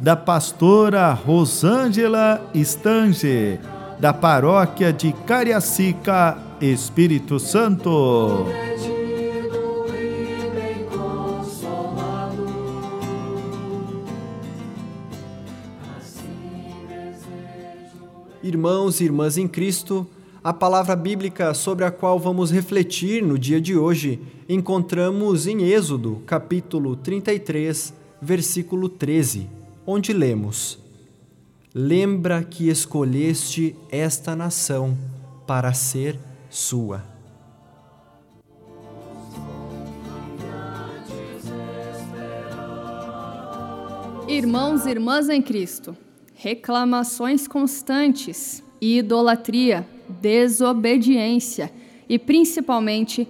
da pastora Rosângela Stange, da paróquia de Cariacica, Espírito Santo. Irmãos e irmãs em Cristo, a palavra bíblica sobre a qual vamos refletir no dia de hoje encontramos em Êxodo, capítulo 33, versículo 13 onde lemos: Lembra que escolheste esta nação para ser sua. Irmãos e irmãs em Cristo, reclamações constantes, idolatria, desobediência e principalmente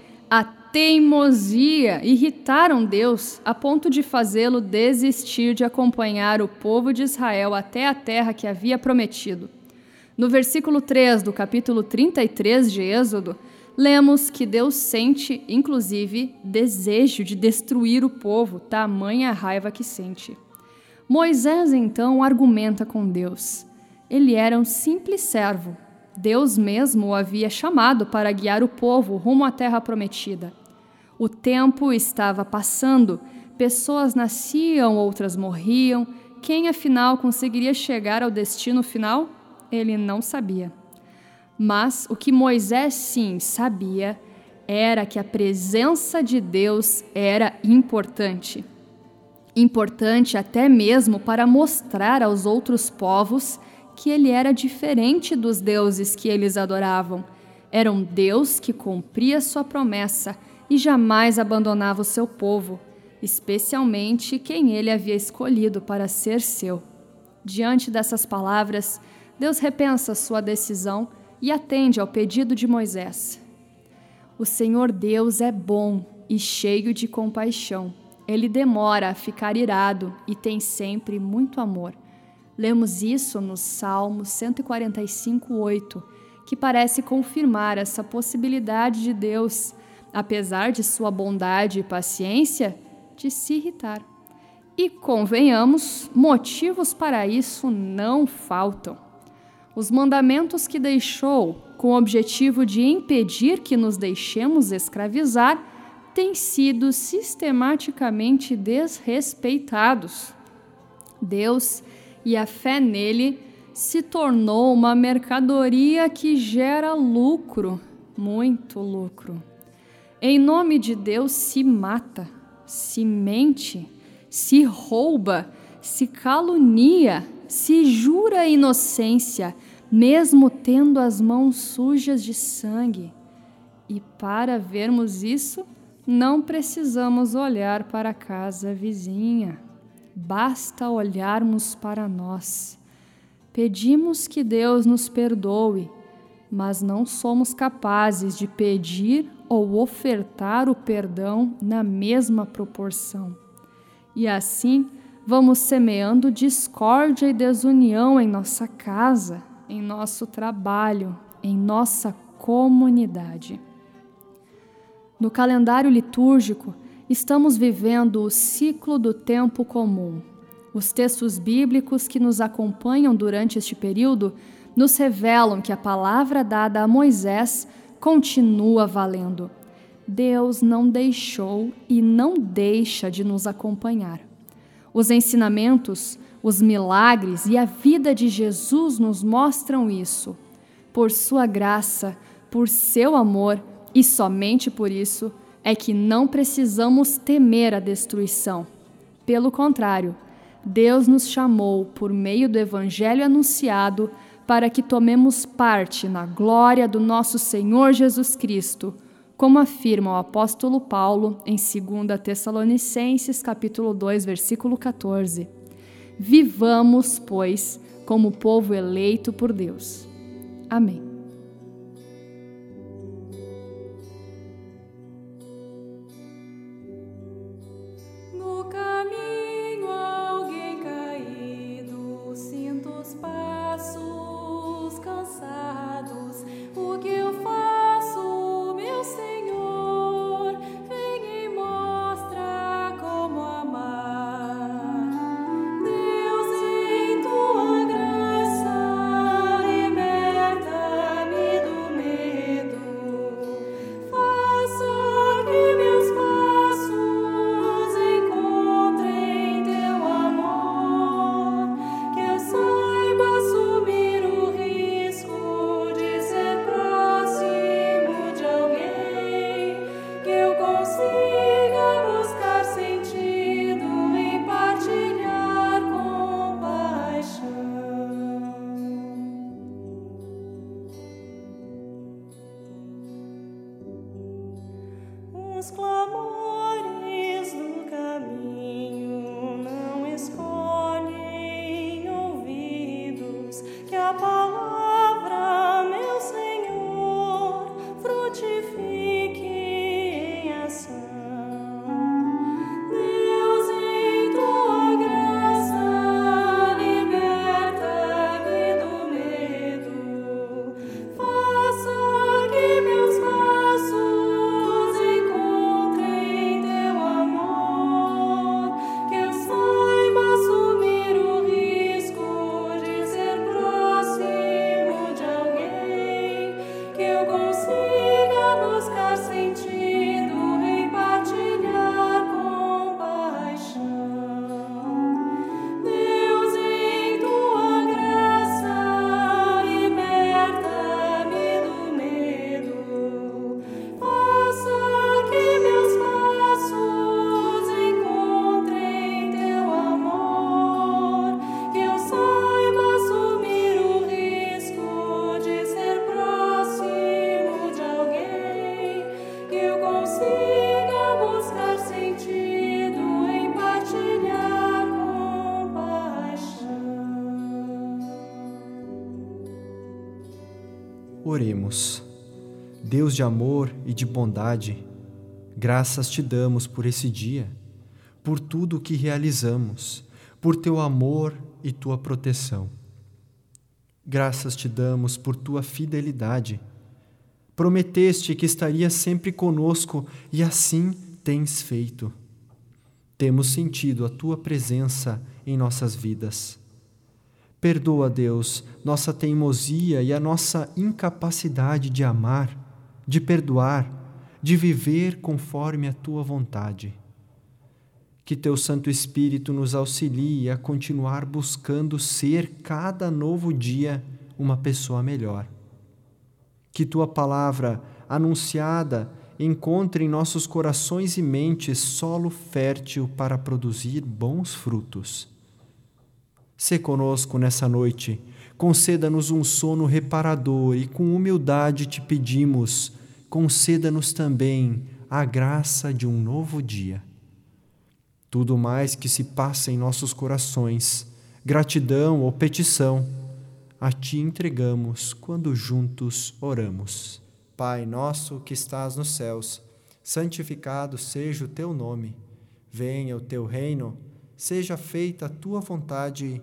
teimosia irritaram Deus a ponto de fazê-lo desistir de acompanhar o povo de Israel até a terra que havia prometido. No versículo 3 do capítulo 33 de Êxodo, lemos que Deus sente, inclusive, desejo de destruir o povo, tamanha raiva que sente. Moisés então argumenta com Deus. Ele era um simples servo. Deus mesmo o havia chamado para guiar o povo rumo à terra prometida. O tempo estava passando, pessoas nasciam, outras morriam. Quem afinal conseguiria chegar ao destino final? Ele não sabia. Mas o que Moisés sim sabia era que a presença de Deus era importante. Importante até mesmo para mostrar aos outros povos que ele era diferente dos deuses que eles adoravam. Era um Deus que cumpria sua promessa e jamais abandonava o seu povo, especialmente quem ele havia escolhido para ser seu. Diante dessas palavras, Deus repensa sua decisão e atende ao pedido de Moisés. O Senhor Deus é bom e cheio de compaixão. Ele demora a ficar irado e tem sempre muito amor. Lemos isso no Salmo 145, 8, que parece confirmar essa possibilidade de Deus apesar de sua bondade e paciência, de se irritar. E convenhamos, motivos para isso não faltam. Os mandamentos que deixou com o objetivo de impedir que nos deixemos escravizar têm sido sistematicamente desrespeitados. Deus e a fé nele se tornou uma mercadoria que gera lucro, muito lucro. Em nome de Deus se mata, se mente, se rouba, se calunia, se jura inocência, mesmo tendo as mãos sujas de sangue. E para vermos isso, não precisamos olhar para a casa vizinha, basta olharmos para nós. Pedimos que Deus nos perdoe, mas não somos capazes de pedir ou ofertar o perdão na mesma proporção. E assim vamos semeando discórdia e desunião em nossa casa, em nosso trabalho, em nossa comunidade. No calendário litúrgico, estamos vivendo o ciclo do tempo comum. Os textos bíblicos que nos acompanham durante este período nos revelam que a palavra dada a Moisés continua valendo. Deus não deixou e não deixa de nos acompanhar. Os ensinamentos, os milagres e a vida de Jesus nos mostram isso. Por sua graça, por seu amor e somente por isso é que não precisamos temer a destruição. Pelo contrário, Deus nos chamou por meio do evangelho anunciado para que tomemos parte na glória do nosso Senhor Jesus Cristo, como afirma o apóstolo Paulo em 2 Tessalonicenses capítulo 2, versículo 14. Vivamos, pois, como povo eleito por Deus. Amém. Oremos. Deus de amor e de bondade, graças te damos por esse dia, por tudo o que realizamos, por teu amor e tua proteção. Graças te damos por tua fidelidade. Prometeste que estaria sempre conosco e assim tens feito. Temos sentido a tua presença em nossas vidas. Perdoa, Deus, nossa teimosia e a nossa incapacidade de amar, de perdoar, de viver conforme a tua vontade. Que teu Santo Espírito nos auxilie a continuar buscando ser cada novo dia uma pessoa melhor. Que tua palavra anunciada encontre em nossos corações e mentes solo fértil para produzir bons frutos Se conosco nessa noite, conceda-nos um sono reparador e com humildade te pedimos, conceda-nos também a graça de um novo dia. Tudo mais que se passa em nossos corações, gratidão ou petição, a ti entregamos quando juntos oramos. Pai nosso que estás nos céus, santificado seja o teu nome. Venha o teu reino seja feita a tua vontade,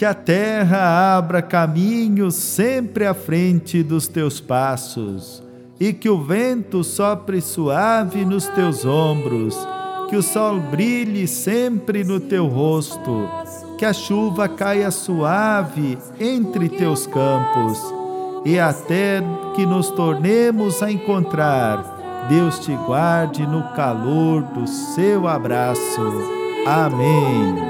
Que a terra abra caminhos sempre à frente dos teus passos, e que o vento sopre suave nos teus ombros, que o sol brilhe sempre no teu rosto, que a chuva caia suave entre teus campos, e até que nos tornemos a encontrar Deus te guarde no calor do seu abraço. Amém.